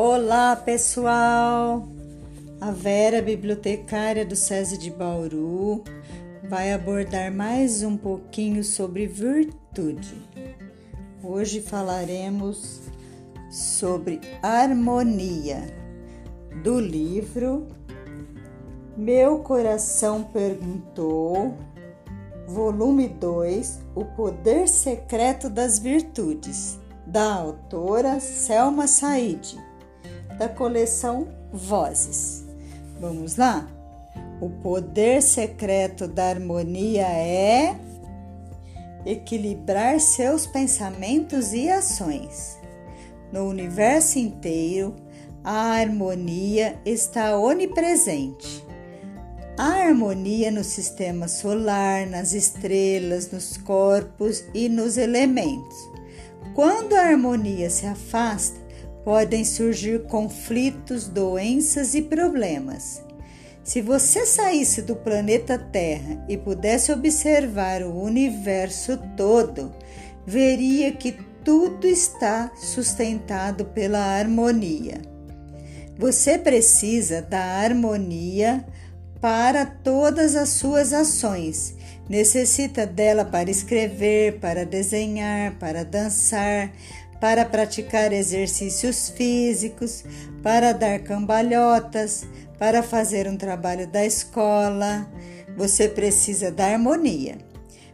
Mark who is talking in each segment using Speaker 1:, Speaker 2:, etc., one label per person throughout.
Speaker 1: Olá, pessoal! A Vera, bibliotecária do SESI de Bauru, vai abordar mais um pouquinho sobre virtude. Hoje falaremos sobre harmonia, do livro Meu Coração Perguntou, volume 2 O Poder Secreto das Virtudes, da autora Selma Said da coleção Vozes. Vamos lá? O poder secreto da harmonia é equilibrar seus pensamentos e ações. No universo inteiro, a harmonia está onipresente. A harmonia no sistema solar, nas estrelas, nos corpos e nos elementos. Quando a harmonia se afasta, podem surgir conflitos, doenças e problemas. Se você saísse do planeta Terra e pudesse observar o universo todo, veria que tudo está sustentado pela harmonia. Você precisa da harmonia para todas as suas ações. Necessita dela para escrever, para desenhar, para dançar, para praticar exercícios físicos, para dar cambalhotas, para fazer um trabalho da escola. Você precisa da harmonia.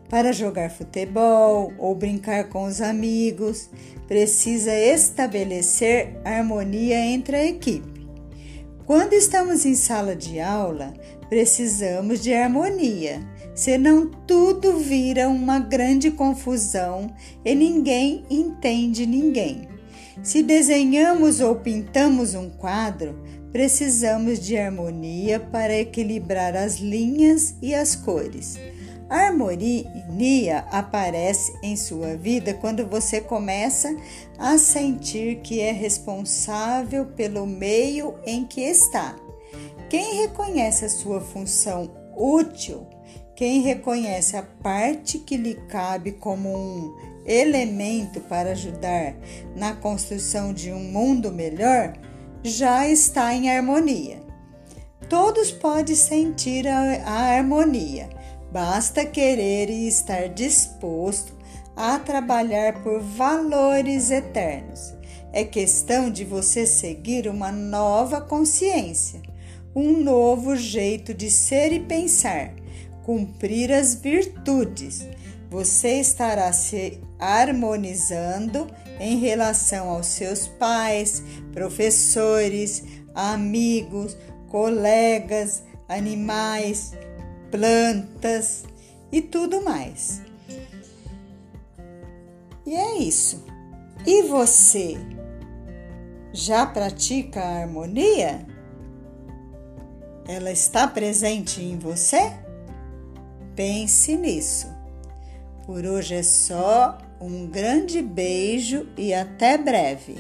Speaker 1: Para jogar futebol ou brincar com os amigos, precisa estabelecer harmonia entre a equipe. Quando estamos em sala de aula, precisamos de harmonia senão tudo vira uma grande confusão e ninguém entende ninguém. Se desenhamos ou pintamos um quadro, precisamos de harmonia para equilibrar as linhas e as cores. A harmonia aparece em sua vida quando você começa a sentir que é responsável pelo meio em que está. Quem reconhece a sua função útil quem reconhece a parte que lhe cabe como um elemento para ajudar na construção de um mundo melhor, já está em harmonia. Todos podem sentir a, a harmonia, basta querer e estar disposto a trabalhar por valores eternos. É questão de você seguir uma nova consciência, um novo jeito de ser e pensar cumprir as virtudes, você estará se harmonizando em relação aos seus pais, professores, amigos, colegas, animais, plantas e tudo mais. E é isso. E você já pratica a harmonia? Ela está presente em você? Pense nisso. Por hoje é só. Um grande beijo e até breve.